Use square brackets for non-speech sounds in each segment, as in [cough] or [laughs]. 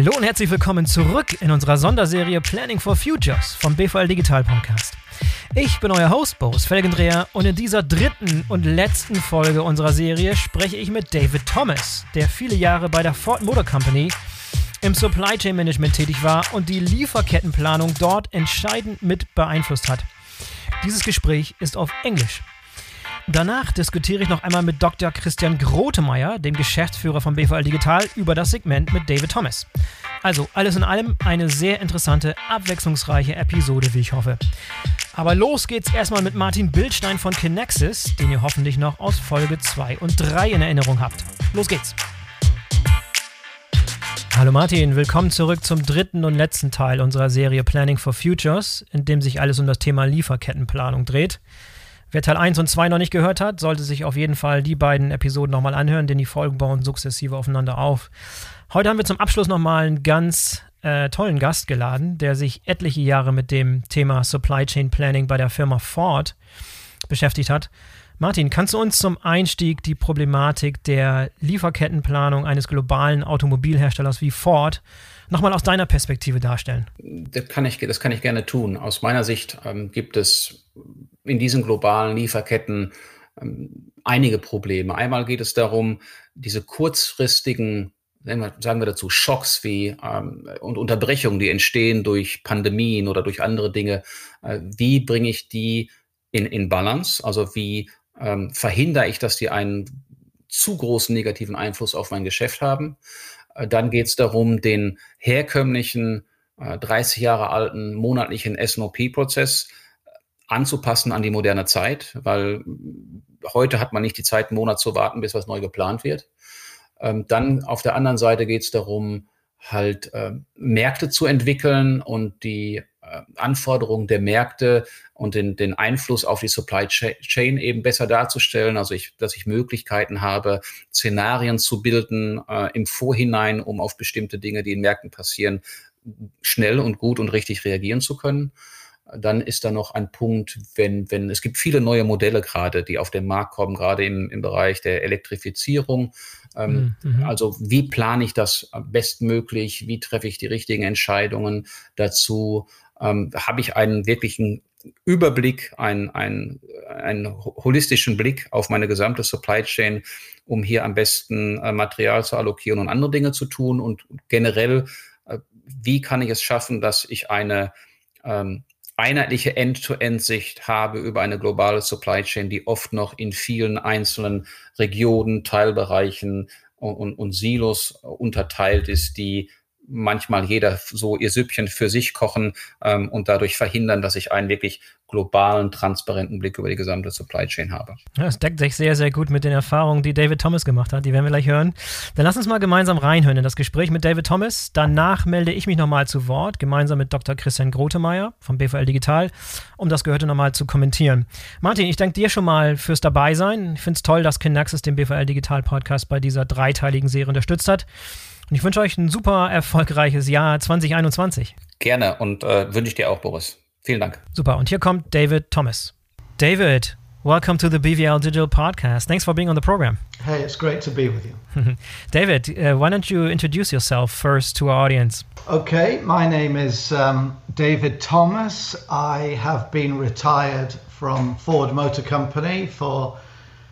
Hallo und herzlich willkommen zurück in unserer Sonderserie Planning for Futures vom BVL Digital Podcast. Ich bin euer Host Boris Felgendreher und in dieser dritten und letzten Folge unserer Serie spreche ich mit David Thomas, der viele Jahre bei der Ford Motor Company im Supply Chain Management tätig war und die Lieferkettenplanung dort entscheidend mit beeinflusst hat. Dieses Gespräch ist auf Englisch. Danach diskutiere ich noch einmal mit Dr. Christian Grotemeyer, dem Geschäftsführer von BVL Digital, über das Segment mit David Thomas. Also alles in allem eine sehr interessante, abwechslungsreiche Episode, wie ich hoffe. Aber los geht's erstmal mit Martin Bildstein von Kinexis, den ihr hoffentlich noch aus Folge 2 und 3 in Erinnerung habt. Los geht's! Hallo Martin, willkommen zurück zum dritten und letzten Teil unserer Serie Planning for Futures, in dem sich alles um das Thema Lieferkettenplanung dreht. Wer Teil 1 und 2 noch nicht gehört hat, sollte sich auf jeden Fall die beiden Episoden nochmal anhören, denn die Folgen bauen sukzessive aufeinander auf. Heute haben wir zum Abschluss nochmal einen ganz äh, tollen Gast geladen, der sich etliche Jahre mit dem Thema Supply Chain Planning bei der Firma Ford beschäftigt hat. Martin, kannst du uns zum Einstieg die Problematik der Lieferkettenplanung eines globalen Automobilherstellers wie Ford nochmal aus deiner Perspektive darstellen? Das kann ich, das kann ich gerne tun. Aus meiner Sicht ähm, gibt es in diesen globalen Lieferketten ähm, einige Probleme. Einmal geht es darum, diese kurzfristigen, sagen wir dazu, Schocks wie ähm, und Unterbrechungen, die entstehen durch Pandemien oder durch andere Dinge, äh, wie bringe ich die in, in Balance? Also wie ähm, verhindere ich, dass die einen zu großen negativen Einfluss auf mein Geschäft haben? Äh, dann geht es darum, den herkömmlichen äh, 30 Jahre alten monatlichen SNOP-Prozess anzupassen an die moderne Zeit, weil heute hat man nicht die Zeit, einen Monat zu warten, bis was neu geplant wird. Ähm, dann auf der anderen Seite geht es darum, halt äh, Märkte zu entwickeln und die äh, Anforderungen der Märkte und den, den Einfluss auf die Supply Chain eben besser darzustellen. Also ich, dass ich Möglichkeiten habe, Szenarien zu bilden äh, im Vorhinein, um auf bestimmte Dinge, die in Märkten passieren, schnell und gut und richtig reagieren zu können. Dann ist da noch ein Punkt, wenn, wenn es gibt viele neue Modelle gerade, die auf den Markt kommen, gerade im, im Bereich der Elektrifizierung. Ähm, mhm. Also wie plane ich das bestmöglich? Wie treffe ich die richtigen Entscheidungen dazu? Ähm, Habe ich einen wirklichen Überblick, einen, einen, einen holistischen Blick auf meine gesamte Supply Chain, um hier am besten äh, Material zu allokieren und andere Dinge zu tun? Und generell, äh, wie kann ich es schaffen, dass ich eine ähm, einheitliche End-to-End-Sicht habe über eine globale Supply Chain, die oft noch in vielen einzelnen Regionen, Teilbereichen und, und, und Silos unterteilt ist, die manchmal jeder so ihr Süppchen für sich kochen ähm, und dadurch verhindern, dass ich einen wirklich globalen, transparenten Blick über die gesamte Supply Chain habe. Ja, das deckt sich sehr, sehr gut mit den Erfahrungen, die David Thomas gemacht hat. Die werden wir gleich hören. Dann lass uns mal gemeinsam reinhören in das Gespräch mit David Thomas. Danach melde ich mich nochmal zu Wort, gemeinsam mit Dr. Christian Grotemeyer vom BVL Digital, um das Gehörte nochmal zu kommentieren. Martin, ich danke dir schon mal fürs Dabeisein. Ich finde es toll, dass Kinaxis den BVL Digital Podcast bei dieser dreiteiligen Serie unterstützt hat. Und ich wünsche euch ein super erfolgreiches Jahr 2021. Gerne und äh, wünsche ich dir auch, Boris. Vielen Dank. Super. Und hier kommt David Thomas. David, welcome to the BVL Digital Podcast. Thanks for being on the program. Hey, it's great to be with you. [laughs] David, uh, why don't you introduce yourself first to our audience? Okay, my name is um, David Thomas. I have been retired from Ford Motor Company for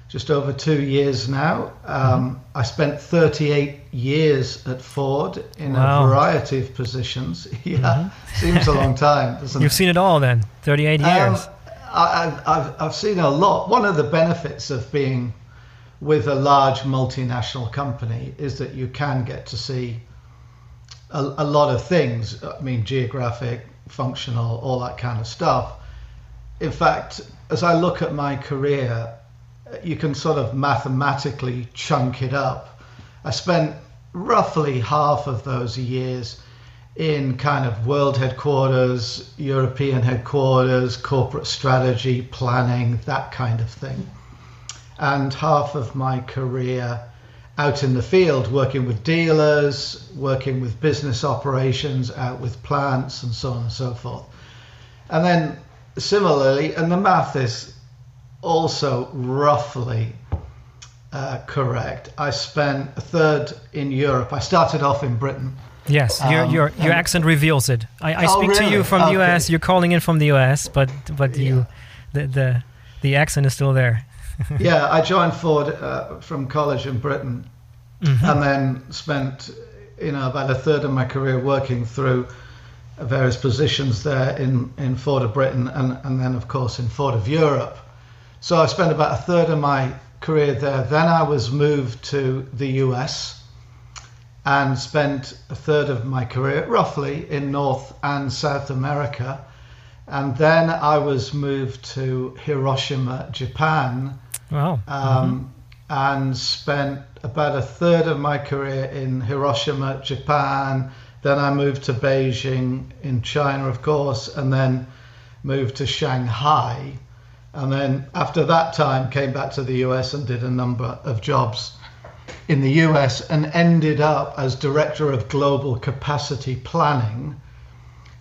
just over two years now. Um, mm-hmm. I spent 38 years at Ford in wow. a variety of positions. [laughs] yeah, mm-hmm. seems a long time, doesn't You've it? seen it all then, 38 um, years. I, have I've seen a lot. One of the benefits of being with a large multinational company is that you can get to see a, a lot of things. I mean, geographic, functional, all that kind of stuff. In fact, as I look at my career, you can sort of mathematically chunk it up. I spent roughly half of those years in kind of world headquarters, European headquarters, corporate strategy, planning, that kind of thing. And half of my career out in the field, working with dealers, working with business operations, out with plants, and so on and so forth. And then similarly, and the math is also roughly uh, correct. I spent a third in Europe. I started off in Britain Yes, your Um, your your and- accent reveals it. I, I Oh, speak to you really? from the Okay. US. You're calling in from the US, but but you, the the the accent is still there. [laughs] yeah, I joined Ford uh, from college in Britain, and then spent you know about a third of my career working through various positions there in in Ford of Britain, and and then of course in Ford of Europe. So I spent about a third of my career there. Then I was moved to the US and spent a third of my career roughly in North and South America. And then I was moved to Hiroshima, Japan, Wow. um, and spent about a third of my career in Hiroshima, Japan. Then I moved to Beijing in China, of course, and then moved to Shanghai. And then after that time, came back to the US and did a number of jobs in the US and ended up as director of global capacity planning,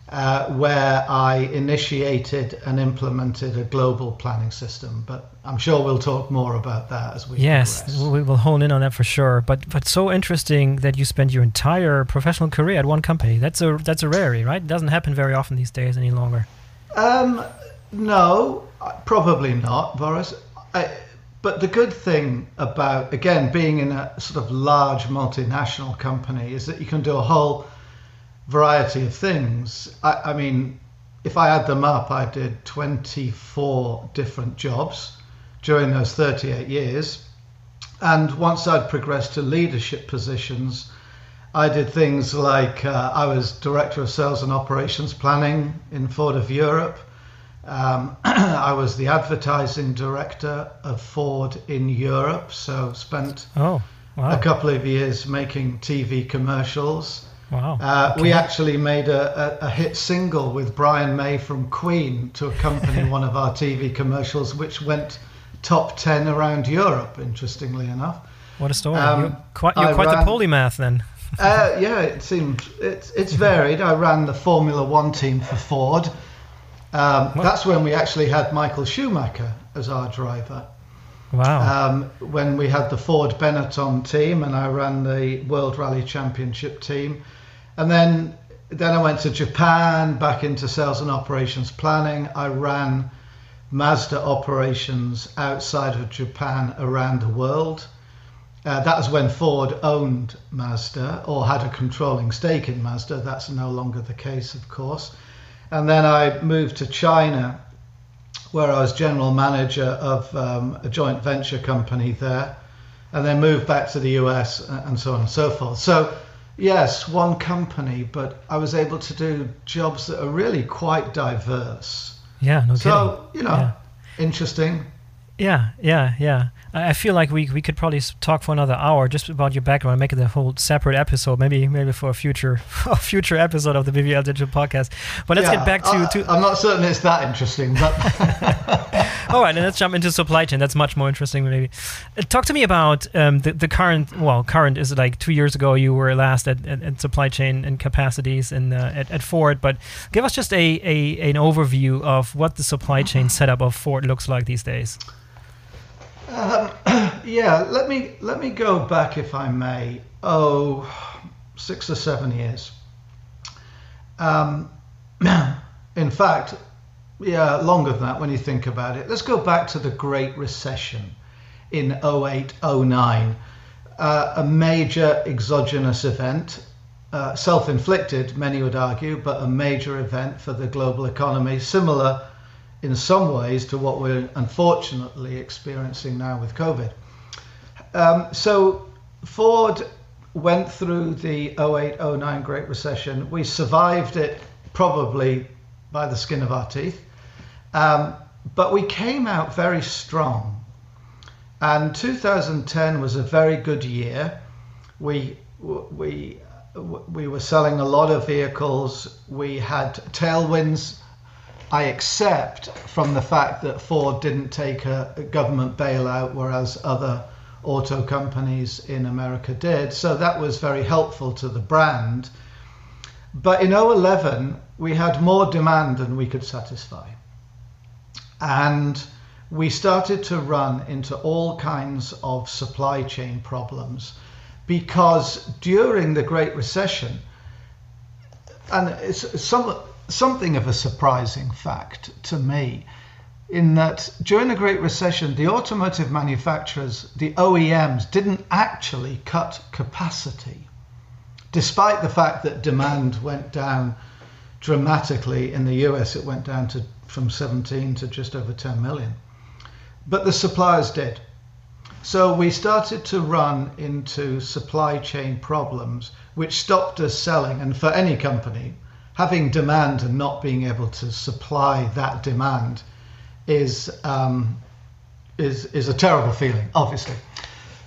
uh, where I initiated and implemented a global planning system. But I'm sure we'll talk more about that as we Yes, progress. we will hone in on that for sure. But but so interesting that you spent your entire professional career at one company. That's a that's a rarity, right? It doesn't happen very often these days any longer. Um, no, uh, probably not, Boris. I, but the good thing about, again, being in a sort of large multinational company is that you can do a whole variety of things. I, I mean, if I add them up, I did 24 different jobs during those 38 years. And once I'd progressed to leadership positions, I did things like uh, I was director of sales and operations planning in Ford of Europe. Um, [clears throat] I was the advertising director of Ford in Europe, so spent Oh, a couple of years making TV commercials. wow. Uh, We actually made a, a, a hit single with Brian May from Queen to accompany [laughs] one of our TV commercials, which went top 10 around Europe, interestingly enough. What a story. um, you're quite, you're quite the polymath then. Uh, yeah, it seemed it's it's varied. I ran the Formula One team for Ford. Um, that's when we actually had Michael Schumacher as our driver. Wow. Um, when we had the Ford Benetton team, and I ran the World Rally Championship team, and then then I went to Japan, back into sales and operations planning. I ran Mazda operations outside of Japan around the world. Uh, that was when Ford owned Mazda or had a controlling stake in Mazda. That's no longer the case, of course. And then I moved to China, where I was general manager of um, a joint venture company there, and then moved back to the US and so on and so forth. So, yes, one company, but I was able to do jobs that are really quite diverse. yeah, no kidding. So, you know, Yeah. interesting. Yeah, yeah, yeah. I feel like we we could probably talk for another hour just about your background, and make it a whole separate episode, maybe maybe for a future [laughs] a future episode of the BVL Digital Podcast. But let's Yeah, get back to, I, to I'm not certain it's that interesting, but [laughs] [laughs] all right, and let's jump into supply chain. That's much more interesting, maybe. Uh, talk to me about um, the the current. Well, current is like two years ago. You were last at, at, at supply chain and capacities and uh, at, at Ford, but give us just a, a an overview of what the supply chain setup of Ford looks like these days. [clears throat] yeah, let me let me go back, if I may. Oh, six or seven years. Um, [clears throat] in fact, yeah, longer than that when you think about it. Let's go back to the Great Recession in 08, 09. Uh, a major exogenous event, uh, self inflicted, many would argue, but a major event for the global economy, similar in some ways to what we're unfortunately experiencing now with COVID. Um, so Ford went through the 08 09 Great Recession. We survived it probably by the skin of our teeth, um, but we came out very strong. And 2010 was a very good year. We we we were selling a lot of vehicles. We had tailwinds I accept from the fact that Ford didn't take a, government bailout, whereas other auto companies in America did. So that was very helpful to the brand. But in 011, we had more demand than we could satisfy. And we started to run into all kinds of supply chain problems because during the Great Recession, and it's some, something of a surprising fact to me in that during the Great Recession, the automotive manufacturers, the OEMs, didn't actually cut capacity, despite the fact that demand went down dramatically. In the US, it went down to from 17 to just over 10 million. But the suppliers did. So we started to run into supply chain problems, which stopped us selling. And for any company, having demand and not being able to supply that demand is um, is is a terrible feeling, obviously.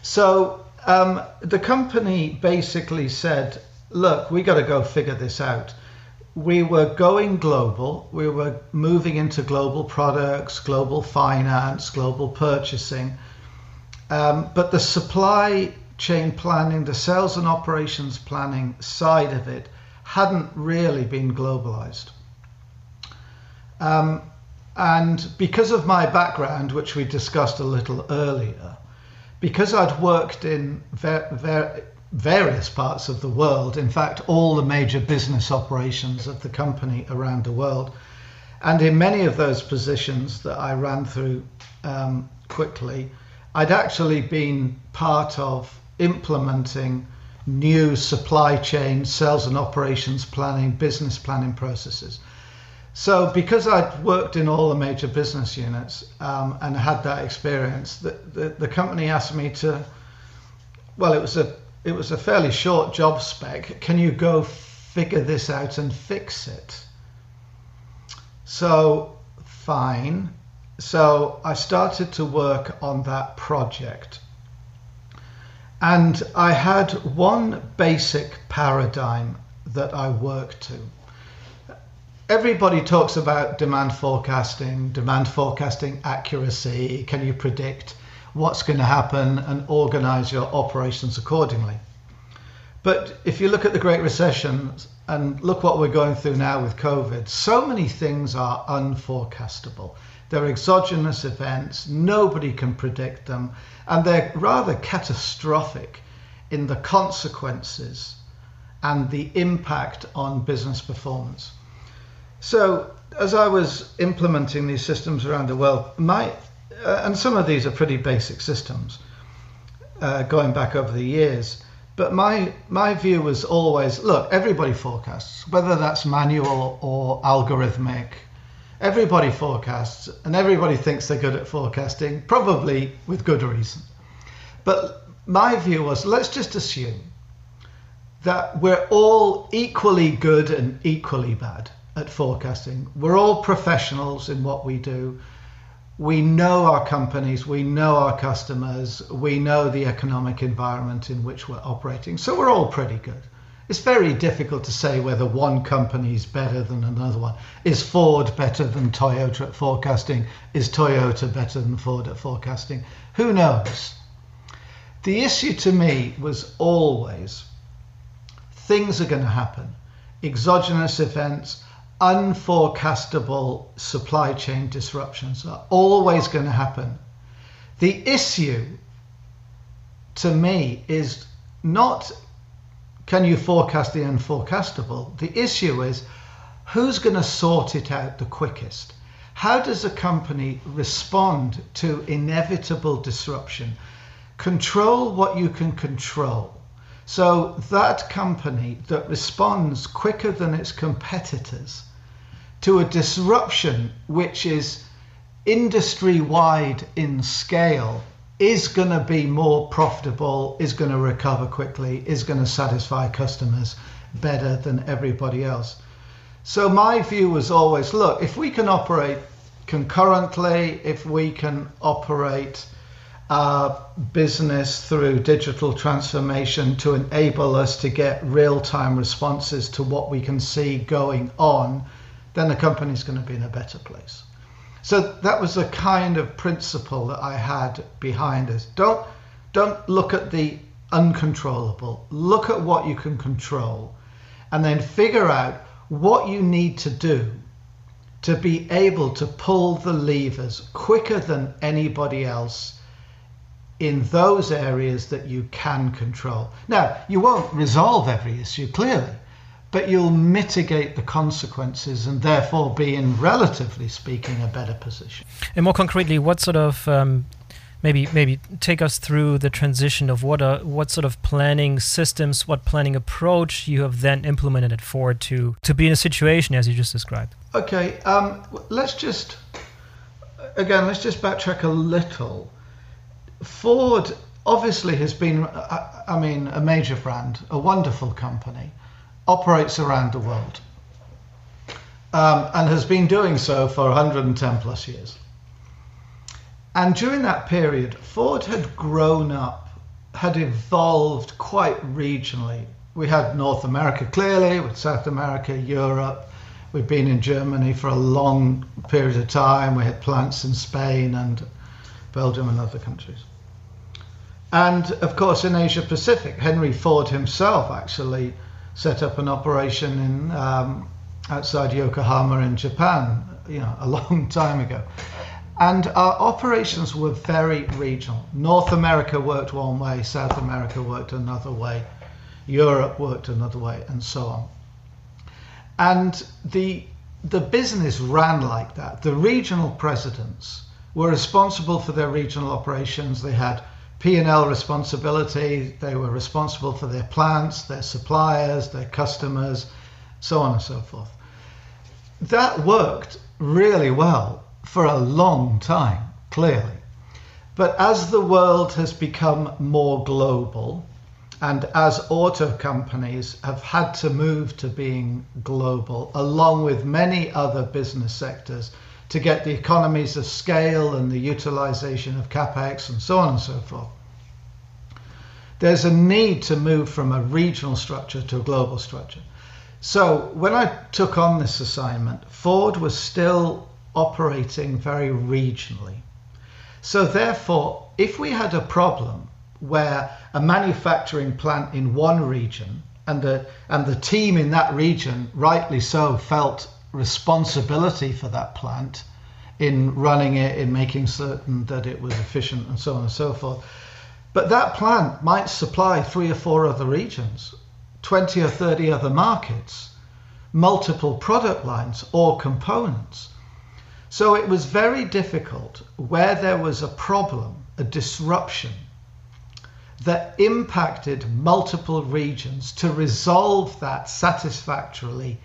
So um, the company basically said, "Look, we got to go figure this out." We were going global. We were moving into global products, global finance, global purchasing um, but the supply chain planning, the sales and operations planning side of it hadn't really been globalized. Um, and because of my background, which we discussed a little earlier, because I'd worked in ver- ver- various parts of the world, in fact, all the major business operations of the company around the world, and in many of those positions that I ran through um, quickly, I'd actually been part of implementing new supply chain, sales and operations planning, business planning processes. So, because I'd worked in all the major business units um, and had that experience, the, the, the, company asked me to. Well, it was a it was a fairly short job spec. Can you go figure this out and fix it? So, fine. So I started to work on that project. And I had one basic paradigm that I worked to. Everybody talks about demand forecasting, demand forecasting accuracy. Can you predict what's going to happen and organize your operations accordingly? But if you look at the Great Recession and look what we're going through now with COVID, so many things are unforecastable. They're exogenous events, nobody can predict them, and they're rather catastrophic in the consequences and the impact on business performance. So, as I was implementing these systems around the world, my uh, and some of these are pretty basic systems uh, going back over the years. But my my view was always look, everybody forecasts, whether that's manual or algorithmic everybody forecasts and everybody thinks they're good at forecasting, probably with good reason. But my view was let's just assume that we're all equally good and equally bad at forecasting. We're all professionals in what we do. We know our companies, we know our customers, we know the economic environment in which we're operating. So we're all pretty good it's very difficult to say whether one company is better than another one. Is Ford better than Toyota at forecasting? Is Toyota better than Ford at forecasting? Who knows? The issue to me was always things are going to happen. Exogenous events, unforecastable supply chain disruptions are always going to happen. The issue to me is not can you forecast the unforecastable? The issue is who's going to sort it out the quickest? How does a company respond to inevitable disruption? Control what you can control. So that company that responds quicker than its competitors to a disruption which is industry wide in scale is going to be more profitable, is going to recover quickly, is going to satisfy customers better than everybody else. So my view was always look, if we can operate concurrently, if we can operate our business through digital transformation to enable us to get real time responses to what we can see going on, then the company's going to be in a better place. So that was the kind of principle that I had behind us. Don't don't look at the uncontrollable. Look at what you can control and then figure out what you need to do to be able to pull the levers quicker than anybody else in those areas that you can control. Now, you won't resolve every issue clearly, but you'll mitigate the consequences and therefore be in, relatively speaking, a better position. And more concretely, what sort of um, maybe maybe take us through the transition of what are what sort of planning systems, what planning approach you have then implemented at Ford to to be in a situation as you just described. Okay, um, let's just again let's just backtrack a little. Ford obviously has been, I, I mean, a major brand, a wonderful company, operates around the world, um, and has been doing so for 110 plus years. And during that period, Ford had grown up, had evolved quite regionally. We had North America clearly, with South America, Europe. We'd been in Germany for a long period of time. We had plants in Spain and Belgium and other countries. And of course, in Asia Pacific, Henry Ford himself actually set up an operation in um, outside Yokohama in Japan, you know, a [laughs] long time ago. And our operations were very regional. North America worked one way, South America worked another way, Europe worked another way, and so on. And the the business ran like that. The regional presidents were responsible for their regional operations. They had P&L responsibility. They were responsible for their plants, their suppliers, their customers, so on and so forth. That worked really well for a long time, clearly. But as the world has become more global, and as auto companies have had to move to being global, along with many other business sectors, to get the economies of scale and the utilization of capex and so on and so forth. There's a need to move from a regional structure to a global structure. So when I took on this assignment, Ford was still operating very regionally. So, therefore, if we had a problem where a manufacturing plant in one region and the, and the team in that region, rightly so, felt responsibility for that plant in running it, in making certain that it was efficient, and so on and so forth. But that plant might supply three or four other regions, 20 or 30 other markets, multiple product lines or components. So it was very difficult where there was a problem, a disruption that impacted multiple regions to resolve that satisfactorily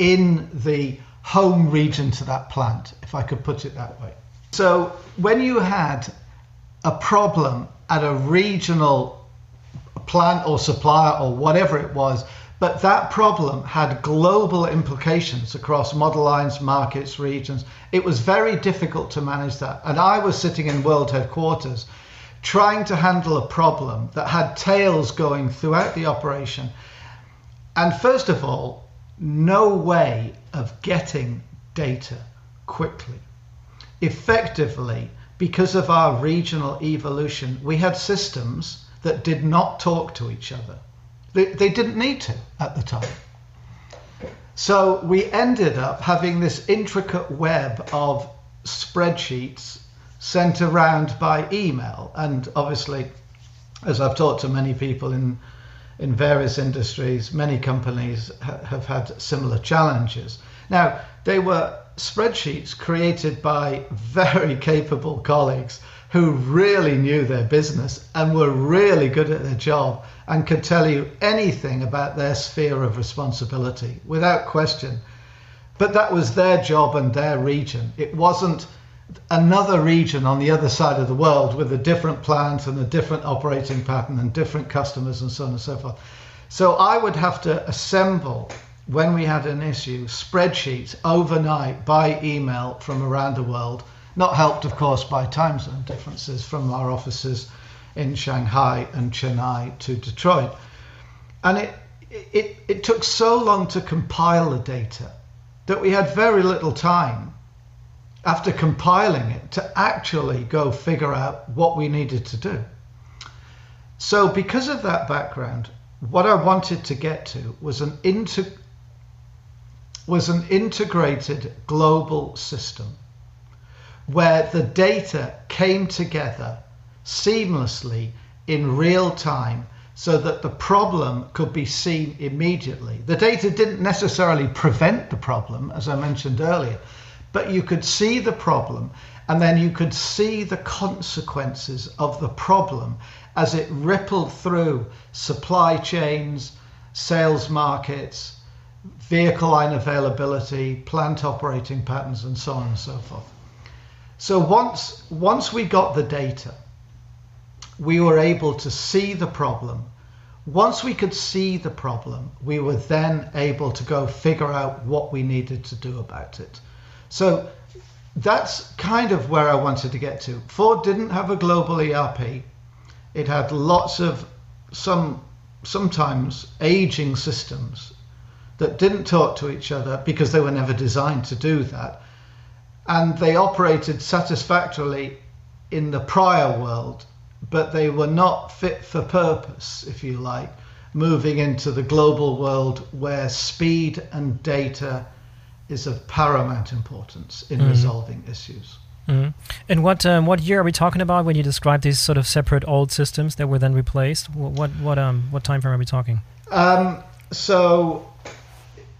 in the home region to that plant, if I could put it that way. So when you had a problem at a regional plant or supplier or whatever it was, but that problem had global implications across model lines, markets, regions. It was very difficult to manage that. And I was sitting in world headquarters trying to handle a problem that had tails going throughout the operation. And first of all, no way of getting data quickly. Effectively, because of our regional evolution, we had systems that did not talk to each other. They, they didn't need to at the time. So we ended up having this intricate web of spreadsheets sent around by email. And obviously, as I've talked to many people in, in various industries, many companies ha- have had similar challenges. Now, they were spreadsheets created by [laughs] very capable colleagues who really knew their business and were really good at their job and could tell you anything about their sphere of responsibility without question. But that was their job and their region. It wasn't another region on the other side of the world with a different plant and a different operating pattern and different customers and so on and so forth. So I would have to assemble when we had an issue spreadsheets overnight by email from around the world not helped, of course, by time zone differences from our offices in Shanghai and Chennai to Detroit. And it, it, it took so long to compile the data that we had very little time after compiling it to actually go figure out what we needed to do. So, because of that background, what I wanted to get to was an inter- was an integrated global system where the data came together seamlessly in real time so that the problem could be seen immediately. The data didn't necessarily prevent the problem, as I mentioned earlier, but you could see the problem and then you could see the consequences of the problem as it rippled through supply chains, sales markets, vehicle line availability, plant operating patterns, and so on and so forth. So once, once we got the data, we were able to see the problem. Once we could see the problem, we were then able to go figure out what we needed to do about it. So that's kind of where I wanted to get to. Ford didn't have a global ERP. It had lots of some sometimes aging systems that didn't talk to each other because they were never designed to do that. And they operated satisfactorily in the prior world, but they were not fit for purpose, if you like, moving into the global world where speed and data is of paramount importance in mm. resolving issues. Mm. And what um, what year are we talking about when you describe these sort of separate old systems that were then replaced? What what what um what time frame are we talking? Um, so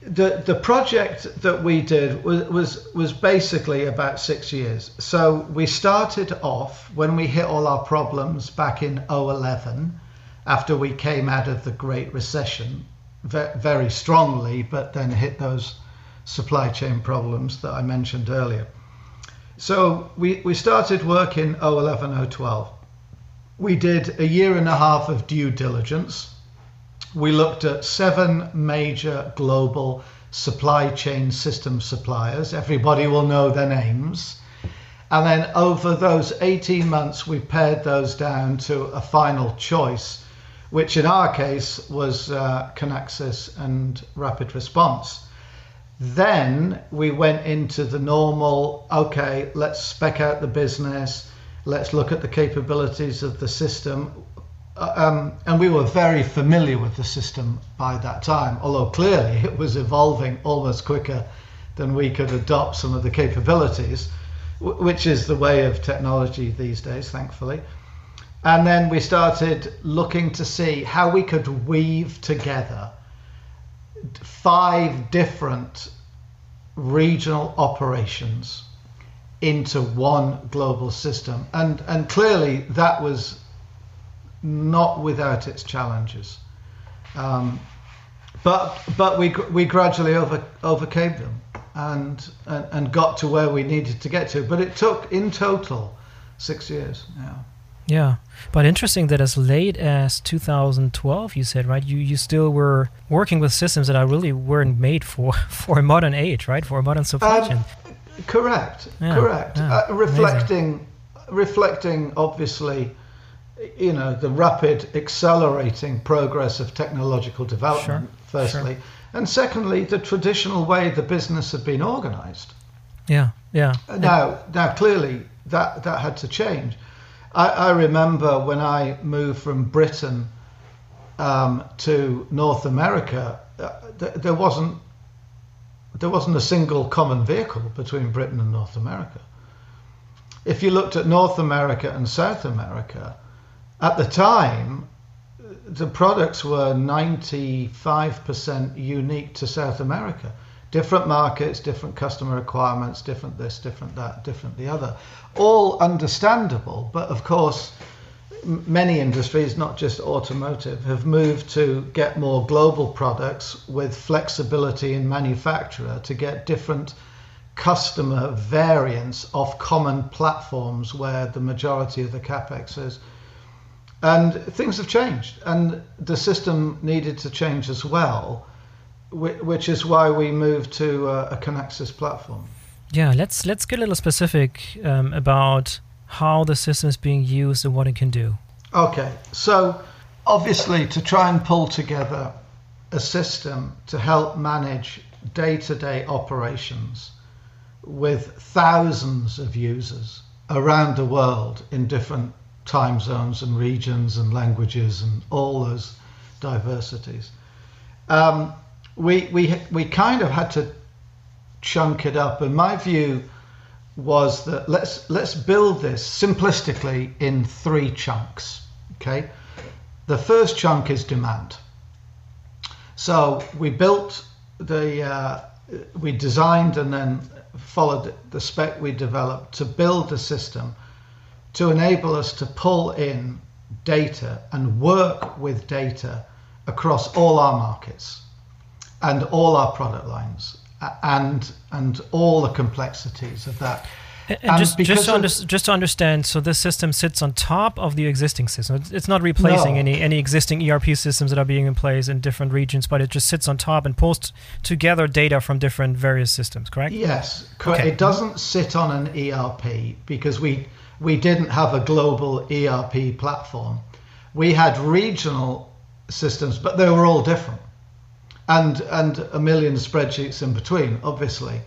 the the project that we did was, was was basically about six years. So we started off when we hit all our problems back in 011 after we came out of the Great Recession very strongly, but then hit those supply chain problems that I mentioned earlier. So we, we started work in 011, 012. We did a year and a half of due diligence we looked at seven major global supply chain system suppliers. Everybody will know their names. And then over those 18 months, we pared those down to a final choice, which in our case was uh, Kinaxis and RapidResponse. Then we went into the normal okay, let's spec out the business, let's look at the capabilities of the system. Uh, um, and we were very familiar with the system by that time, although clearly [laughs] it was evolving almost quicker than we could adopt some of the capabilities, which is the way of technology these days, thankfully. And then we started looking to see how we could weave together five different regional operations into one global system. And, and clearly that was not without its challenges. Um, but but we we gradually over, overcame them and, and and got to where we needed to get to. But it took in total six years. Yeah. Yeah, but interesting that as late as 2012, you said right, you you still were working with systems that are really weren't made for [laughs] for a modern age, right, for a modern supply um, chain. Correct, yeah, correct. Yeah, uh, reflecting, amazing. reflecting obviously you know, the rapid accelerating progress of technological development, sure, firstly. Sure. And secondly, the traditional way the business had been organized. Yeah, yeah. Now, now clearly that, that had to change. I, I remember when I moved from Britain um, to North America, uh, th- there wasn't there wasn't a single common vehicle between Britain and North America. If you looked at North America and South America, at the time, the products were 95% unique to South America. Different markets, different customer requirements, different this, different that, different the other. All understandable, but of course, many industries, not just automotive, have moved to get more global products with flexibility in manufacturer to get different customer variants of common platforms where the majority of the capex is and things have changed, and the system needed to change as well, which is why we moved to a Kinaxis platform. Yeah, let's let's get a little specific um, about how the system is being used and what it can do. Okay, so obviously to try and pull together a system to help manage day-to-day operations with thousands of users around the world in different time zones and regions and languages and all those diversities. Um, we, we, we kind of had to chunk it up, and my view was that let's let's build this simplistically in three chunks. Okay, The first chunk is demand. So we built the, uh, we designed and then followed the spec we developed to build a system to enable us to pull in data and work with data across all our markets and all our product lines and and all the complexities of that. And, and just, just, to under, just to understand, so this system sits on top of the existing system. It's not replacing no. any any existing ERP systems that are being in place in different regions, but it just sits on top and pulls together data from different various systems. Correct? Yes, correct. Okay. It doesn't sit on an ERP because we we didn't have a global ERP platform. We had regional systems, but they were all different, and and a million spreadsheets in between, obviously.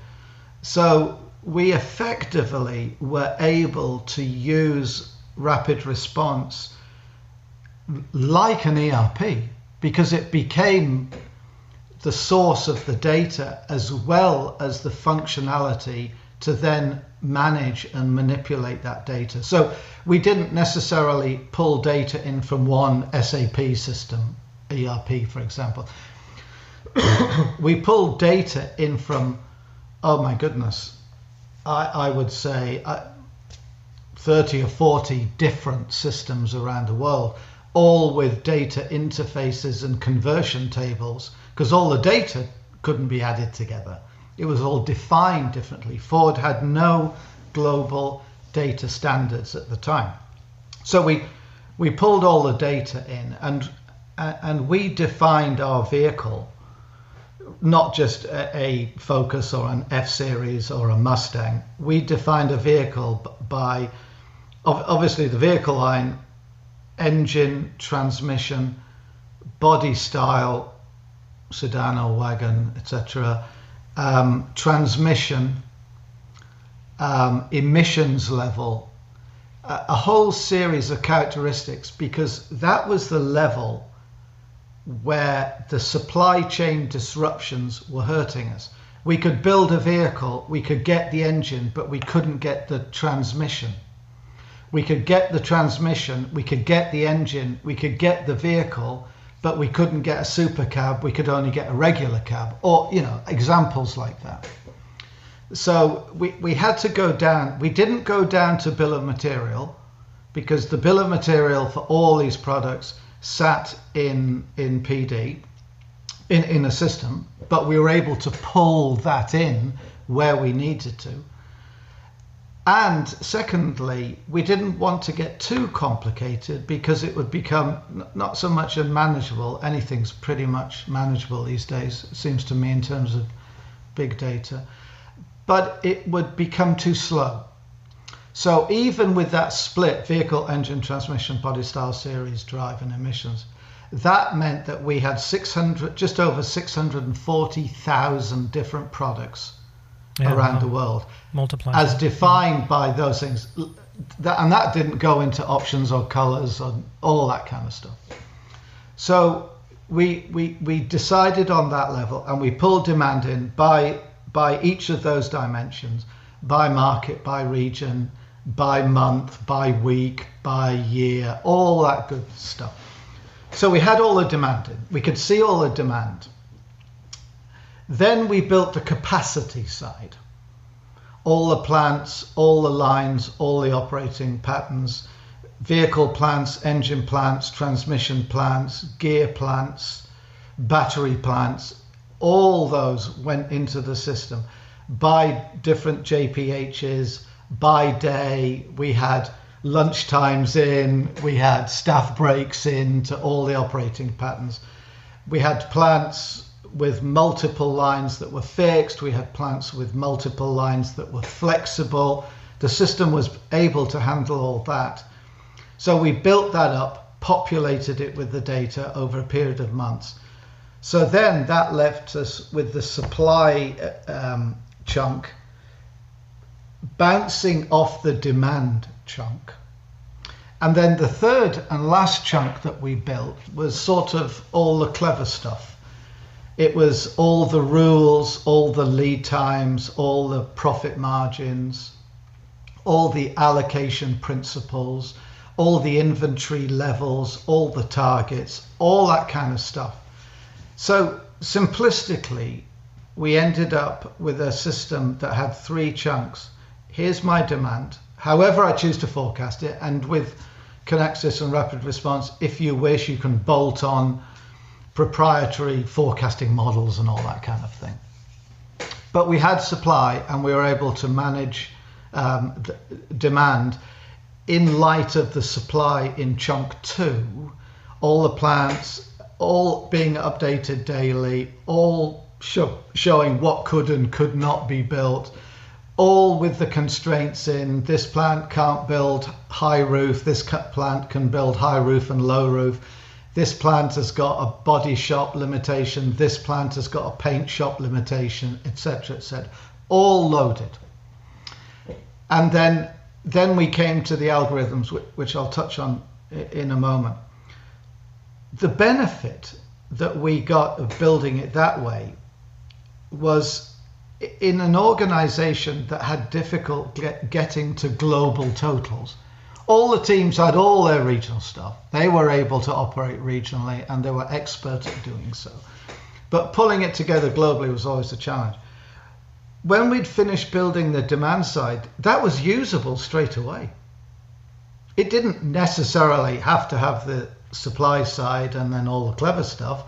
So we effectively were able to use RapidResponse like an ERP because it became the source of the data as well as the functionality to then manage and manipulate that data. So we didn't necessarily pull data in from one SAP system, ERP, for example. [coughs] we pulled data in from, oh my goodness, I, I would say uh, 30 or 40 different systems around the world, all with data interfaces and conversion tables, because all the data couldn't be added together. It was all defined differently. Ford had no global data standards at the time. So we, we pulled all the data in and, and we defined our vehicle not just a, a, Focus or an F Series or a Mustang. We defined a vehicle by obviously the vehicle line, engine, transmission, body style, sedan or wagon, etc., um, transmission, um, emissions level, a, a whole series of characteristics because that was the level where the supply chain disruptions were hurting us. We could build a vehicle, we could get the engine, but we couldn't get the transmission. We could get the transmission, we could get the engine, we could get the vehicle, but we couldn't get a super cab, we could only get a regular cab, or, you know, examples like that. So we, we had to go down, we didn't go down to bill of material because the bill of material for all these products sat in in PD in, in a system, but we were able to pull that in where we needed to. And secondly, we didn't want to get too complicated because it would become not so much unmanageable. Anything's pretty much manageable these days, it seems to me, in terms of big data. But it would become too slow. So even with that split vehicle, engine, transmission, body style, series, drive, and emissions, that meant that we had 600, just over 640,000 different products yeah, around wow. the world, multiplied as defined by those things. That, and that didn't go into options or colors or all that kind of stuff. So we, we, we decided on that level and we pulled demand in by, by each of those dimensions, by market, by region, by month, by week, by year, all that good stuff. So we had all the demand in. We could see all the demand. Then we built the capacity side. All the plants, all the lines, all the operating patterns, vehicle plants, engine plants, transmission plants, gear plants, battery plants, all those went into the system by different JPHs by day. We had lunch times in, we had staff breaks in to all the operating patterns. We had plants with multiple lines that were fixed, we had plants with multiple lines that were flexible. The system was able to handle all that. So we built that up, populated it with the data over a period of months. So then that left us with the supply um, chunk bouncing off the demand chunk. And then the third and last chunk that we built was sort of all the clever stuff. It was all the rules, all the lead times, all the profit margins, all the allocation principles, all the inventory levels, all the targets, all that kind of stuff. So, simplistically, we ended up with a system that had three chunks. Here's my demand, however I choose to forecast it, and with Kinaxis and RapidResponse, if you wish, you can bolt on proprietary forecasting models and all that kind of thing. But we had supply and we were able to manage um, demand in light of the supply in chunk two, all the plants, all being updated daily, all show, showing what could and could not be built, all with the constraints in this plant can't build high roof, this plant can build high roof and low roof. This plant has got a body shop limitation, this plant has got a paint shop limitation, etc. etc. All loaded. And then then we came to the algorithms, which I'll touch on in a moment. The benefit that we got of building it that way was in an organization that had difficult get, getting to global totals. All the teams had all their regional stuff. They were able to operate regionally and they were expert at doing so. But pulling it together globally was always a challenge when we'd finished building the demand side, that was usable straight away. It didn't necessarily have to have the supply side and then all the clever stuff.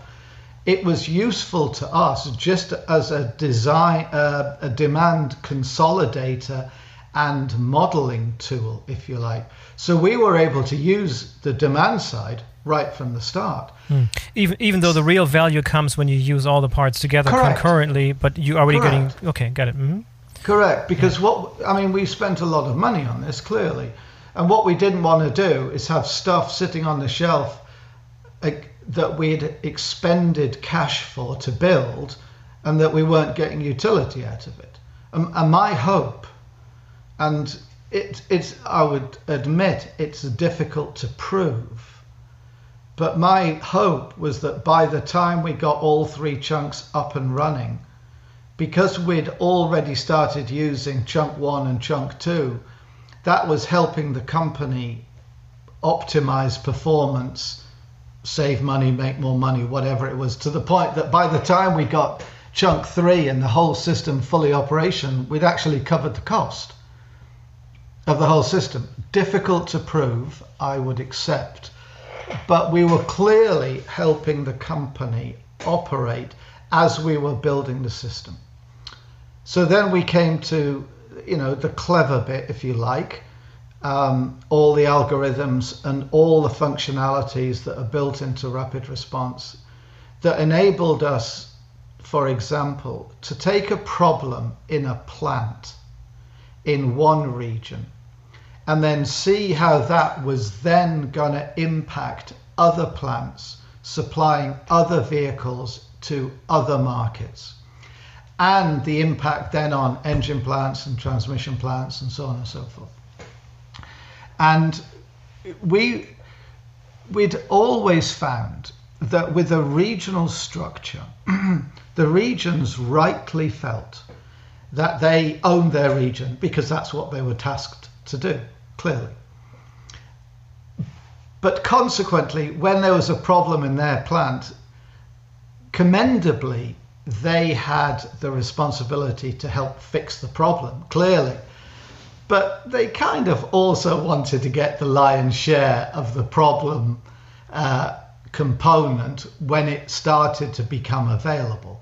It was useful to us just as a design, uh, a demand consolidator and modeling tool, if you like. So we were able to use the demand side right from the start. Mm. Even even though the real value comes when you use all the parts together Correct. concurrently, but you already Correct. getting okay, got it. Mm-hmm. Correct, because yeah. what I mean, we spent a lot of money on this clearly, and what we didn't want to do is have stuff sitting on the shelf like, that we'd expended cash for to build, and that we weren't getting utility out of it. And, and my hope, and it, it's I would admit it's difficult to prove but my hope was that by the time we got all three chunks up and running, because we'd already started using chunk one and chunk two, that was helping the company optimize performance, save money, make more money, whatever it was, to the point that by the time we got chunk three and the whole system fully operation, we'd actually covered the cost of the whole system. Difficult to prove, I would accept but we were clearly helping the company operate as we were building the system. So then we came to, you know, the clever bit, if you like, um, all the algorithms and all the functionalities that are built into RapidResponse that enabled us, for example, to take a problem in a plant in one region and then see how that was then going to impact other plants supplying other vehicles to other markets. And the impact then on engine plants and transmission plants and so on and so forth and we we'd always found that with a regional structure [clears throat] the regions rightly felt that they owned their region because that's what they were tasked to do clearly. But consequently, when there was a problem in their plant, commendably, they had the responsibility to help fix the problem, clearly. But they kind of also wanted to get the lion's share of the problem uh, component when it started to become available.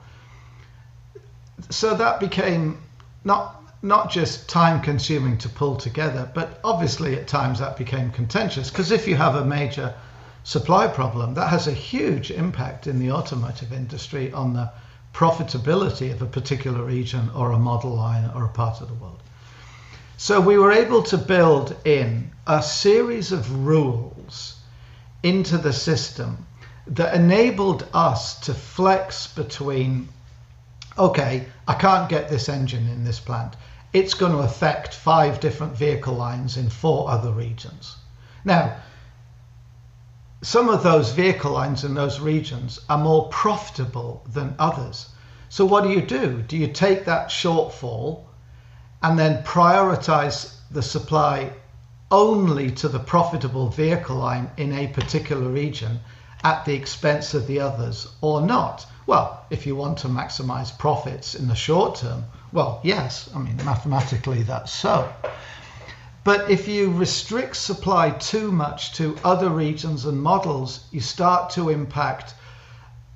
So that became not not just time consuming to pull together, but obviously at times that became contentious because if you have a major supply problem, that has a huge impact in the automotive industry on the profitability of a particular region or a model line or a part of the world. So we were able to build in a series of rules into the system that enabled us to flex between okay, I can't get this engine in this plant it's going to affect five different vehicle lines in four other regions. Now, some of those vehicle lines in those regions are more profitable than others. So, what do you do? Do you take that shortfall and then prioritize the supply only to the profitable vehicle line in a particular region at the expense of the others or not? Well, if you want to maximize profits in the short term, well, yes, I mean, mathematically that's so. But if you restrict supply too much to other regions and models, you start to impact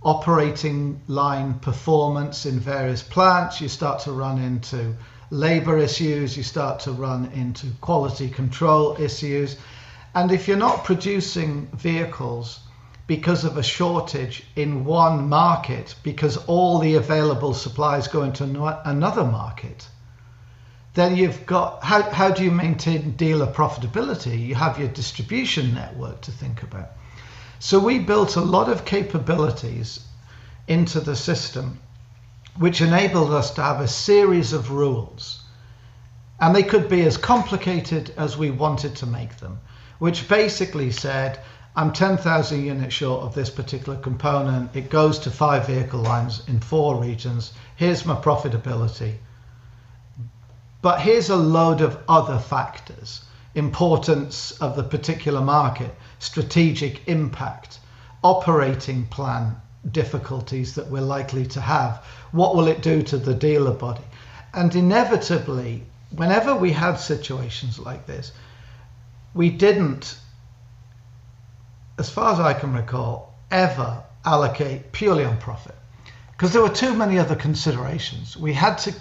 operating line performance in various plants. You start to run into labor issues, you start to run into quality control issues. And if you're not producing vehicles because of a shortage in one market, because all the available supplies go into another market, then you've got how, how do you maintain dealer profitability? You have your distribution network to think about. So we built a lot of capabilities into the system which enabled us to have a series of rules. And they could be as complicated as we wanted to make them, which basically said, I'm 10,000 units short of this particular component. It goes to five vehicle lines in four regions. Here's my profitability. But here's a load of other factors importance of the particular market, strategic impact, operating plan difficulties that we're likely to have. What will it do to the dealer body? And inevitably, whenever we had situations like this, we didn't as far as I can recall, ever allocate purely on profit because there were too many other considerations. We had to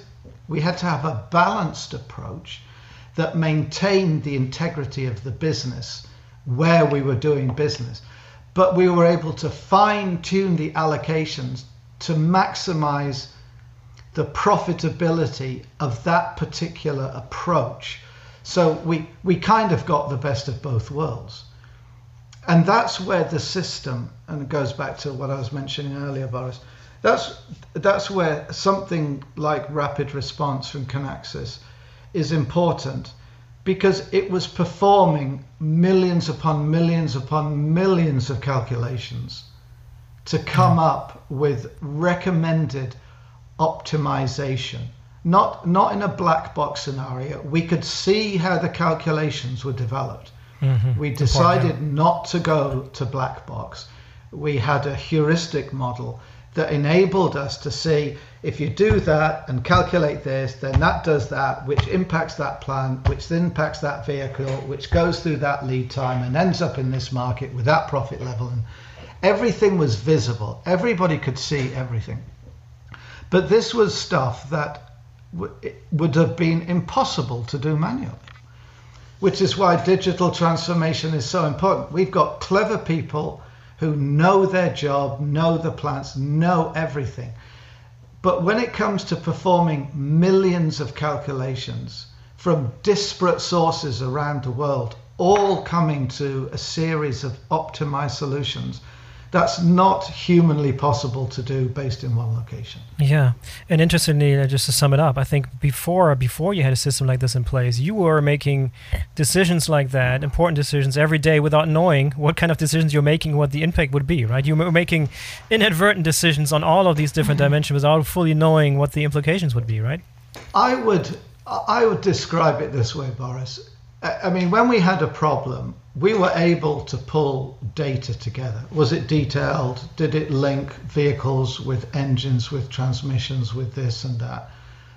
we had to have a balanced approach that maintained the integrity of the business where we were doing business, but we were able to fine tune the allocations to maximize the profitability of that particular approach. So we we kind of got the best of both worlds. And that's where the system, and it goes back to what I was mentioning earlier, Boris, that's, that's where something like RapidResponse from Kinaxis is important because it was performing millions upon millions upon millions of calculations to come up with recommended optimization. Not, not in a black box scenario. We could see how the calculations were developed Mm-hmm. We decided not to go to black box. We had a heuristic model that enabled us to see if you do that and calculate this, then that does that, which impacts that plan, which then impacts that vehicle, which goes through that lead time and ends up in this market with that profit level. And everything was visible. Everybody could see everything. But this was stuff that w- would have been impossible to do manually which is why digital transformation is so important. We've got clever people who know their job, know the plants, know everything. But when it comes to performing millions of calculations from disparate sources around the world, all coming to a series of optimized solutions, that's not humanly possible to do based in one location. Yeah, and interestingly, uh, just to sum it up, I think before before you had a system like this in place, you were making decisions like that, important decisions every day, without knowing what kind of decisions you're making, what the impact would be. Right? You were making inadvertent decisions on all of these different mm-hmm. dimensions without fully knowing what the implications would be. Right? I would I would describe it this way, Boris. I mean, when we had a problem, we were able to pull data together. Was it detailed? Did it link vehicles with engines, with transmissions, with this and that?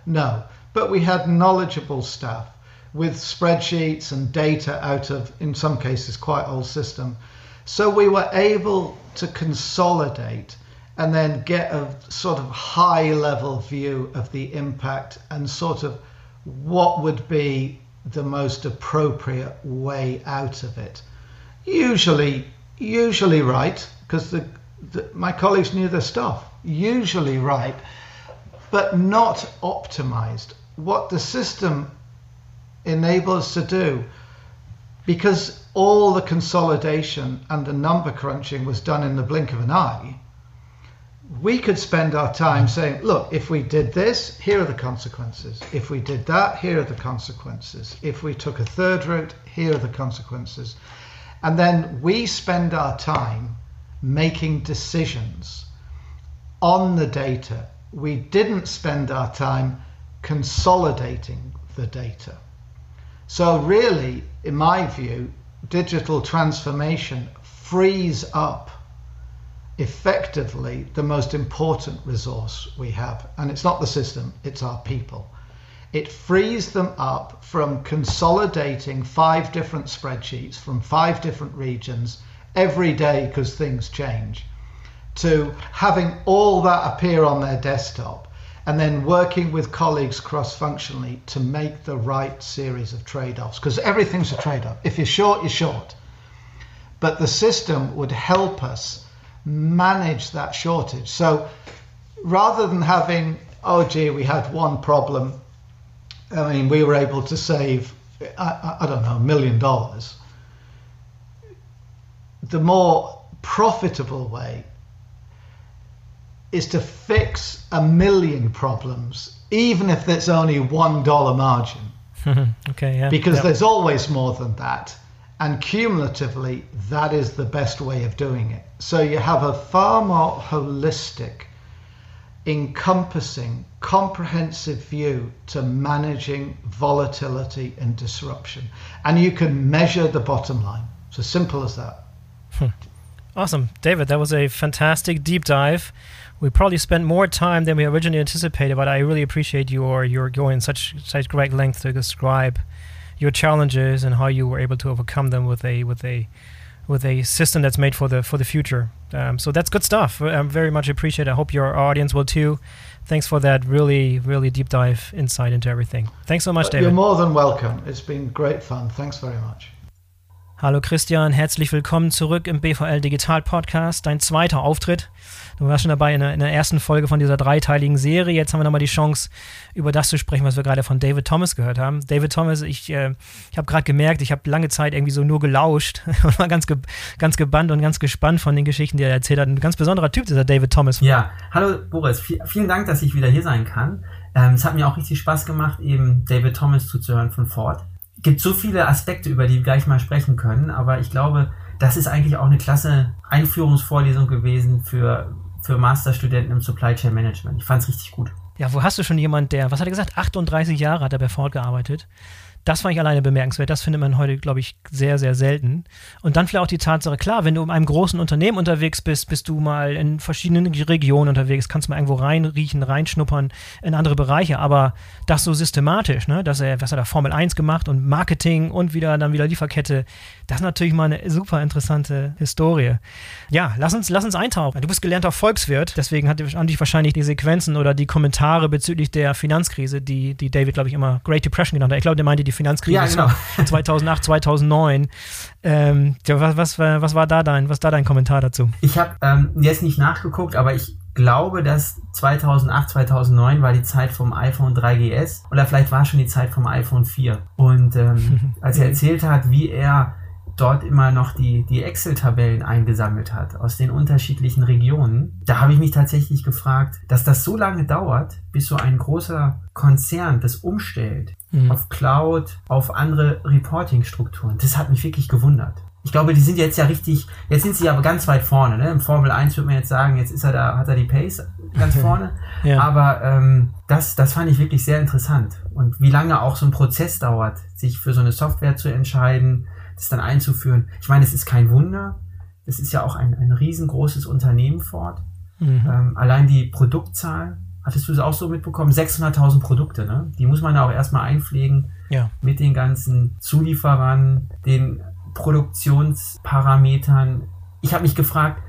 No. But we had knowledgeable staff with spreadsheets and data out of, in some cases, quite old system. So we were able to consolidate and then get a sort of high level view of the impact and sort of what would be the most appropriate way out of it. Usually, usually right, because the, the, my colleagues knew their stuff. Usually right, but not optimized. What the system enables us to do, because all the consolidation and the number crunching was done in the blink of an eye, we could spend our time saying, look, if we did this, here are the consequences. If we did that, here are the consequences. If we took a third route, here are the consequences. And then we spend our time making decisions on the data. We didn't spend our time consolidating the data. So, really, in my view, digital transformation frees up effectively the most important resource we have. And it's not the system, it's our people. It frees them up from consolidating five different spreadsheets from five different regions every day because things change to having all that appear on their desktop and then working with colleagues cross functionally to make the right series of trade offs because everything's a trade off. If you're short, you're short. But the system would help us manage that shortage. So rather than having, oh, gee, we had one problem, I mean, we were able to save, I, I don't know, a million dollars. The more profitable way is to fix a million problems, even if there's only one dollar margin. [laughs] okay, yeah. Because yep. there's always more than that. And cumulatively, that is the best way of doing it. So you have a far more holistic, encompassing, comprehensive view to managing volatility and disruption. And you can measure the bottom line. It's as simple as that. Hmm. Awesome. David, that was a fantastic deep dive. We probably spent more time than we originally anticipated, but I really appreciate your your going such such great length to describe your challenges and how you were able to overcome them with a with a with a system that's made for the for the future. Um, so that's good stuff. I very much appreciate. it. I hope your audience will too. Thanks for that really really deep dive insight into everything. Thanks so much, David. You're more than welcome. It's been great fun. Thanks very much. Hallo Christian, herzlich willkommen zurück im BVL Digital Podcast, dein zweiter Auftritt. Du warst schon dabei in der, in der, ersten Folge von dieser dreiteiligen Serie. Jetzt haben wir nochmal die Chance, über das zu sprechen, was wir gerade von David Thomas gehört haben. David Thomas, ich, äh, ich habe gerade gemerkt, ich habe lange Zeit irgendwie so nur gelauscht [laughs] und war ganz, ge ganz gebannt und ganz gespannt von den Geschichten, die er erzählt hat. Ein ganz besonderer Typ, dieser David Thomas. Ja, hallo Boris, vielen Dank, dass ich wieder hier sein kann. Ähm, es hat mir auch richtig Spaß gemacht, eben David Thomas zuzuhören von Ford gibt so viele Aspekte, über die wir gleich mal sprechen können, aber ich glaube, das ist eigentlich auch eine klasse Einführungsvorlesung gewesen für, für Masterstudenten im Supply Chain Management. Ich fand es richtig gut. Ja, wo hast du schon jemand, der, was hat er gesagt, 38 Jahre hat er bei Ford gearbeitet? Das fand ich alleine bemerkenswert. Das findet man heute, glaube ich, sehr, sehr selten. Und dann vielleicht auch die Tatsache, klar, wenn du in einem großen Unternehmen unterwegs bist, bist du mal in verschiedenen Regionen unterwegs, kannst mal irgendwo reinriechen, reinschnuppern in andere Bereiche. Aber das so systematisch, ne, dass er, was hat er Formel 1 gemacht und Marketing und wieder dann wieder Lieferkette, das ist natürlich mal eine super interessante Historie. Ja, lass uns, lass uns eintauchen. Du bist gelernter Volkswirt, deswegen hat dich wahrscheinlich die Sequenzen oder die Kommentare bezüglich der Finanzkrise, die, die David, glaube ich, immer Great Depression genannt hat. Ich glaube, der meinte die Finanzkrise ja, genau. [laughs] 2008, 2009. Ähm, was, was, was, war da dein, was da dein Kommentar dazu? Ich habe ähm, jetzt nicht nachgeguckt, aber ich glaube, dass 2008, 2009 war die Zeit vom iPhone 3GS oder vielleicht war schon die Zeit vom iPhone 4. Und ähm, [laughs] als er erzählt hat, wie er dort immer noch die, die Excel-Tabellen eingesammelt hat aus den unterschiedlichen Regionen, da habe ich mich tatsächlich gefragt, dass das so lange dauert, bis so ein großer Konzern das umstellt mhm. auf Cloud, auf andere Reporting-Strukturen. Das hat mich wirklich gewundert. Ich glaube, die sind jetzt ja richtig, jetzt sind sie aber ganz weit vorne. Ne? Im Formel 1 würde man jetzt sagen, jetzt ist er da, hat er die Pace ganz [laughs] vorne. ja. Aber ähm, das, das fand ich wirklich sehr interessant. Und wie lange auch so ein Prozess dauert, sich für so eine Software zu entscheiden, das dann einzuführen. Ich meine, es ist kein Wunder. Es ist ja auch ein, ein riesengroßes Unternehmen fort. Mhm. Ähm, allein die Produktzahl, hattest du es auch so mitbekommen? 600.000 Produkte, ne? Die muss man ja auch erstmal einpflegen ja. mit den ganzen Zulieferern, den Produktionsparametern. Ich habe mich gefragt,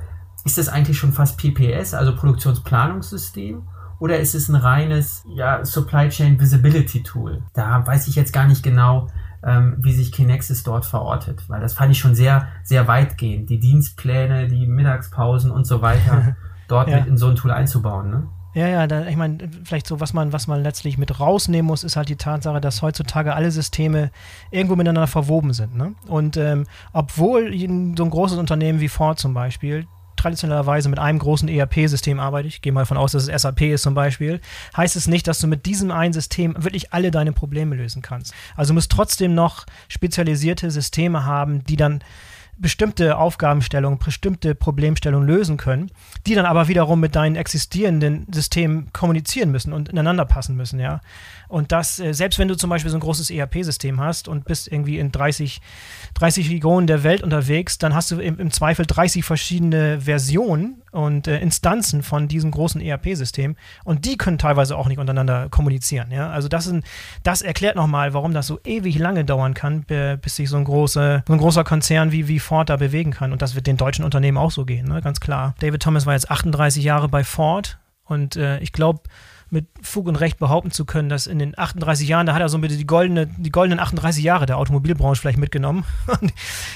ist das eigentlich schon fast PPS, also Produktionsplanungssystem? Oder ist es ein reines ja, Supply Chain Visibility Tool? Da weiß ich jetzt gar nicht genau, ähm, wie sich Kinexis dort verortet. Weil das fand ich schon sehr, sehr weitgehend. Die Dienstpläne, die Mittagspausen und so weiter [laughs] dort ja. mit in so ein Tool einzubauen. Ne? Ja, ja, da, ich meine, vielleicht so, was man, was man letztlich mit rausnehmen muss, ist halt die Tatsache, dass heutzutage alle Systeme irgendwo miteinander verwoben sind. Ne? Und ähm, obwohl so ein großes Unternehmen wie Ford zum Beispiel traditionellerweise mit einem großen ERP-System arbeite, ich gehe mal davon aus, dass es SAP ist zum Beispiel, heißt es nicht, dass du mit diesem einen System wirklich alle deine Probleme lösen kannst. Also du musst trotzdem noch spezialisierte Systeme haben, die dann bestimmte Aufgabenstellungen, bestimmte Problemstellungen lösen können, die dann aber wiederum mit deinen existierenden Systemen kommunizieren müssen und ineinander passen müssen, ja. Und das, äh, selbst wenn du zum Beispiel so ein großes ERP-System hast und bist irgendwie in 30, 30 Regionen der Welt unterwegs, dann hast du im, im Zweifel 30 verschiedene Versionen und äh, Instanzen von diesem großen ERP-System und die können teilweise auch nicht untereinander kommunizieren. Ja? Also das, ist, das erklärt nochmal, warum das so ewig lange dauern kann, bis sich so ein, große, so ein großer Konzern wie, wie Ford da bewegen kann. Und das wird den deutschen Unternehmen auch so gehen, ne? ganz klar. David Thomas war jetzt 38 Jahre bei Ford und äh, ich glaube, mit Fug und Recht behaupten zu können, dass in den 38 Jahren, da hat er so ein bisschen die, goldene, die goldenen 38 Jahre der Automobilbranche vielleicht mitgenommen. [laughs] Und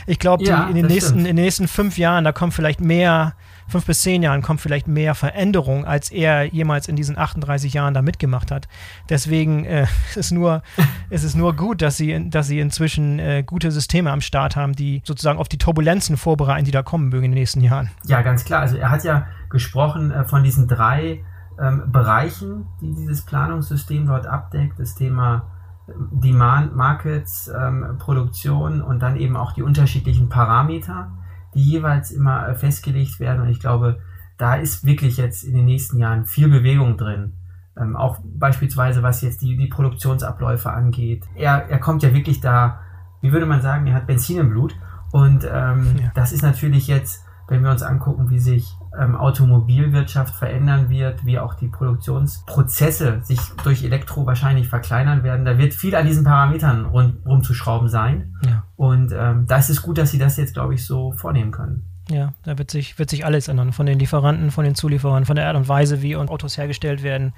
ich glaube, ja, in, den nächsten, in den nächsten fünf Jahren, da kommt vielleicht mehr, fünf bis zehn Jahren, kommt vielleicht mehr Veränderung, als er jemals in diesen 38 Jahren da mitgemacht hat. Deswegen äh, [laughs] ist, es nur, ist es nur gut, dass sie, dass sie inzwischen äh, gute Systeme am Start haben, die sozusagen auf die Turbulenzen vorbereiten, die da kommen mögen in den nächsten Jahren. Ja, ganz klar. Also er hat ja gesprochen äh, von diesen drei ähm, Bereichen, die dieses Planungssystem dort abdeckt. Das Thema Demand Markets, ähm, Produktion und dann eben auch die unterschiedlichen Parameter, die jeweils immer äh, festgelegt werden. Und ich glaube, da ist wirklich jetzt in den nächsten Jahren viel Bewegung drin. Ähm, auch beispielsweise, was jetzt die, die Produktionsabläufe angeht. Er, er kommt ja wirklich da, wie würde man sagen, er hat Benzin im Blut. Und ähm, ja. das ist natürlich jetzt, wenn wir uns angucken, wie sich ähm, Automobilwirtschaft verändern wird, wie auch die Produktionsprozesse sich durch Elektro wahrscheinlich verkleinern werden. Da wird viel an diesen Parametern rund, rumzuschrauben sein. Ja. Und ähm, da ist es gut, dass sie das jetzt, glaube ich, so vornehmen können. Ja, da wird sich, wird sich alles ändern. Von den Lieferanten, von den Zulieferern, von der Art und Weise, wie Autos hergestellt werden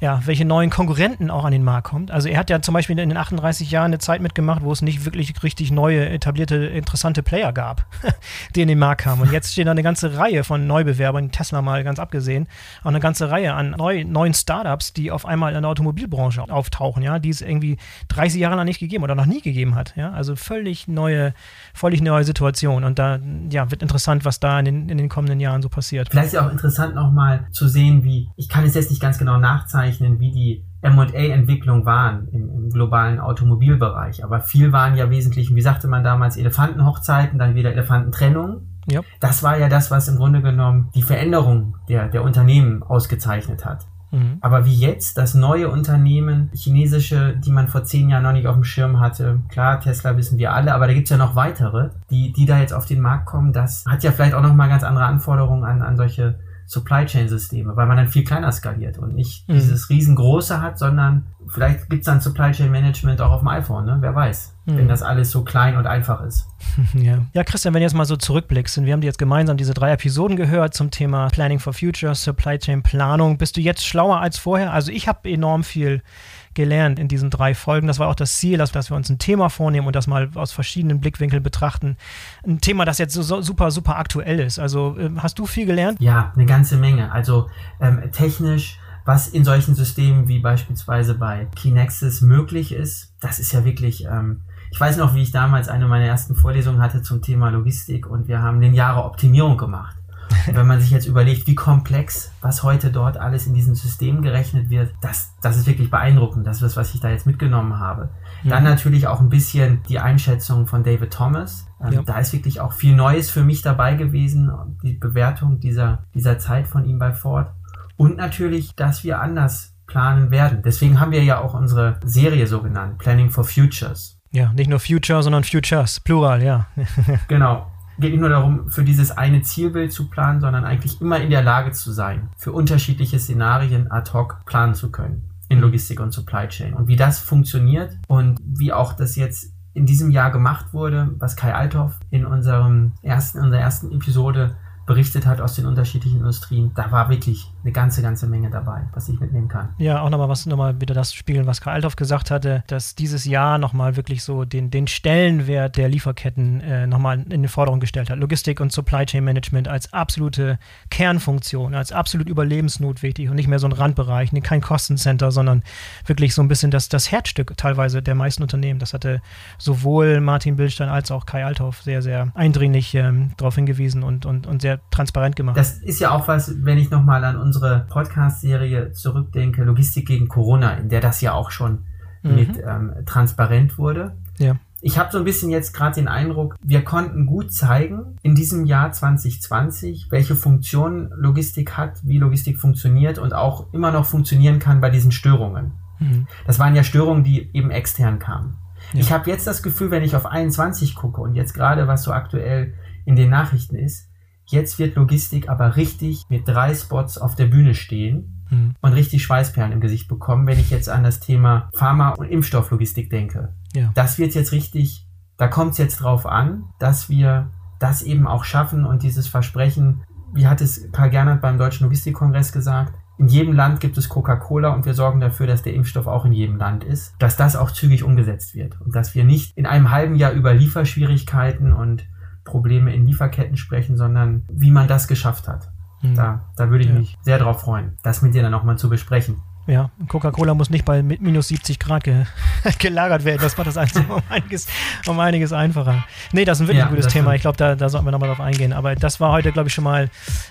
ja, welche neuen Konkurrenten auch an den Markt kommt. Also er hat ja zum Beispiel in den 38 Jahren eine Zeit mitgemacht, wo es nicht wirklich richtig neue, etablierte, interessante Player gab, [laughs] die in den Markt kamen. Und jetzt stehen da eine ganze Reihe von Neubewerbern, Tesla mal ganz abgesehen, auch eine ganze Reihe an neu, neuen Startups, die auf einmal in der Automobilbranche auftauchen, ja, die es irgendwie 30 Jahre lang nicht gegeben oder noch nie gegeben hat. Ja? Also völlig neue, völlig neue Situation. Und da ja, wird interessant, was da in den, in den kommenden Jahren so passiert. Vielleicht ist ja auch interessant nochmal zu sehen, wie, ich kann es jetzt nicht ganz genau nachzeichnen, wie die MA-Entwicklung waren im, im, globalen Automobilbereich. Aber viel waren ja wesentlich, wie sagte man damals, Elefantenhochzeiten, dann wieder Elefantentrennung. Ja. Das war ja das, was im Grunde genommen die Veränderung der, der Unternehmen ausgezeichnet hat. Mhm. Aber wie jetzt, das neue Unternehmen, chinesische, die man vor zehn Jahren noch nicht auf dem Schirm hatte, klar, Tesla wissen wir alle, aber da gibt es ja noch weitere, die, die da jetzt auf den Markt kommen, das hat ja vielleicht auch nochmal ganz andere Anforderungen an, an solche Supply Chain Systeme, weil man dann viel kleiner skaliert und nicht mhm. dieses riesengroße hat, sondern vielleicht gibt es dann Supply Chain Management auch auf dem iPhone, ne? wer weiß, mhm. wenn das alles so klein und einfach ist. [laughs] Ja. ja, Christian, wenn du jetzt mal so zurückblickst, und wir haben jetzt gemeinsam diese drei Episoden gehört zum Thema Planning for Future, Supply Chain Planung, bist du jetzt schlauer als vorher? Also ich habe enorm viel gelernt in diesen drei Folgen. Das war auch das Ziel, dass, dass wir uns ein Thema vornehmen und das mal aus verschiedenen Blickwinkeln betrachten. Ein Thema, das jetzt so, so super, super aktuell ist. Also äh, hast du viel gelernt? Ja, eine ganze Menge. Also ähm, technisch was in solchen Systemen wie beispielsweise bei Kinexis möglich ist. Das ist ja wirklich, ähm, ich weiß noch, wie ich damals eine meiner ersten Vorlesungen hatte zum Thema Logistik und wir haben den Jahre Optimierung gemacht. [laughs] wenn man sich jetzt überlegt, wie komplex, was heute dort alles in diesem System gerechnet wird, das, das ist wirklich beeindruckend. Das ist das, was ich da jetzt mitgenommen habe. Mhm. Dann natürlich auch ein bisschen die Einschätzung von David Thomas. Ähm, ja. Da ist wirklich auch viel Neues für mich dabei gewesen, die Bewertung dieser, dieser Zeit von ihm bei Ford. Und natürlich, dass wir anders planen werden. Deswegen haben wir ja auch unsere Serie so genannt, Planning for Futures. Ja, nicht nur Future, sondern Futures, plural, ja. [laughs] genau geht nicht nur darum, für dieses eine Zielbild zu planen, sondern eigentlich immer in der Lage zu sein, für unterschiedliche Szenarien ad hoc planen zu können in Logistik und Supply Chain. Und wie das funktioniert und wie auch das jetzt in diesem Jahr gemacht wurde, was Kai Althoff in unserem ersten, in unserer ersten Episode berichtet hat aus den unterschiedlichen Industrien, da war wirklich eine ganze, ganze Menge dabei, was ich mitnehmen kann. Ja, auch nochmal was, nochmal wieder das spiegeln, was Karl Althoff gesagt hatte, dass dieses Jahr nochmal wirklich so den, den Stellenwert der Lieferketten äh, nochmal in den Vordergrund gestellt hat. Logistik und Supply Chain Management als absolute Kernfunktion, als absolut überlebensnotwendig und nicht mehr so ein Randbereich, kein Kostencenter, sondern wirklich so ein bisschen das, das Herzstück teilweise der meisten Unternehmen. Das hatte sowohl Martin Bildstein als auch Kai Althoff sehr, sehr eindringlich ähm, darauf hingewiesen und, und, und sehr transparent gemacht. Das ist ja auch was, wenn ich nochmal an unsere Podcast-Serie zurückdenke, Logistik gegen Corona, in der das ja auch schon mhm. mit ähm, transparent wurde. Ja. ich habe so ein bisschen jetzt gerade den Eindruck, wir konnten gut zeigen in diesem Jahr 2020, welche Funktion Logistik hat, wie Logistik funktioniert und auch immer noch funktionieren kann bei diesen Störungen. Mhm. Das waren ja Störungen, die eben extern kamen. Ja. Ich habe jetzt das Gefühl, wenn ich auf 21 gucke und jetzt gerade was so aktuell in den Nachrichten ist, jetzt wird Logistik aber richtig mit drei Spots auf der Bühne stehen mhm. und richtig Schweißperlen im Gesicht bekommen, wenn ich jetzt an das Thema Pharma- und Impfstofflogistik denke. Ja. Das wird jetzt richtig, da kommt es jetzt drauf an, dass wir das eben auch schaffen und dieses Versprechen, wie hat es Karl Gernert beim Deutschen Logistikkongress gesagt, in jedem Land gibt es Coca-Cola und wir sorgen dafür, dass der Impfstoff auch in jedem Land ist, dass das auch zügig umgesetzt wird und dass wir nicht in einem halben Jahr über Lieferschwierigkeiten und Probleme in Lieferketten sprechen, sondern wie man das geschafft hat. Mhm. Da, da würde ich ja. mich sehr darauf freuen, das mit dir dann nochmal zu besprechen. Ja, Coca-Cola muss nicht bei minus 70 Grad ge [laughs] gelagert werden. Das macht das also um einiges, um einiges einfacher. Nee, das ist ein wirklich ja, gutes Thema. Ich glaube, da, da sollten wir nochmal drauf eingehen. Aber das war heute, glaube ich, schon mal.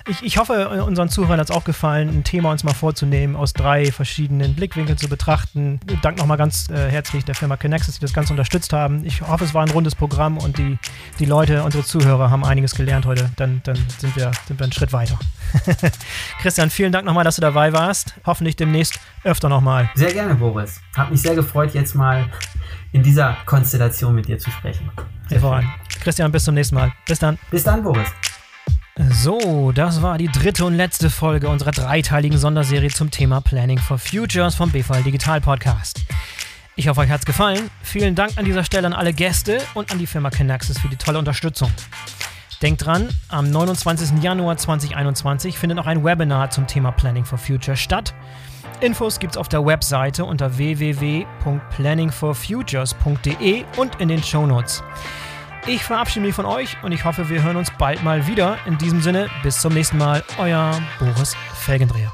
Ich, ich hoffe, unseren Zuhörern hat es auch gefallen, ein Thema uns mal vorzunehmen, aus drei verschiedenen Blickwinkeln zu betrachten. Dank nochmal ganz äh, herzlich der Firma Connexus, die das Ganze unterstützt haben. Ich hoffe, es war ein rundes Programm und die, die Leute, unsere Zuhörer, haben einiges gelernt heute. Dann, dann sind, wir, sind wir einen Schritt weiter. [laughs] Christian, vielen Dank nochmal, dass du dabei warst. Hoffentlich demnächst öfter nochmal. Sehr gerne, Boris. Hat mich sehr gefreut, jetzt mal in dieser Konstellation mit dir zu sprechen. Hervorragend. Christian, bis zum nächsten Mal. Bis dann. Bis dann, Boris. So, das war die dritte und letzte Folge unserer dreiteiligen Sonderserie zum Thema Planning for Futures vom BVL Digital Podcast. Ich hoffe, euch hat es gefallen. Vielen Dank an dieser Stelle an alle Gäste und an die Firma Kinaxis für die tolle Unterstützung. Denkt dran, am 29. Januar 2021 findet noch ein Webinar zum Thema Planning for Future statt. Infos gibt's auf der Webseite unter www.planningforfutures.de und in den Shownotes. Ich verabschiede mich von euch und ich hoffe, wir hören uns bald mal wieder. In diesem Sinne, bis zum nächsten Mal, euer Boris Felgendreher.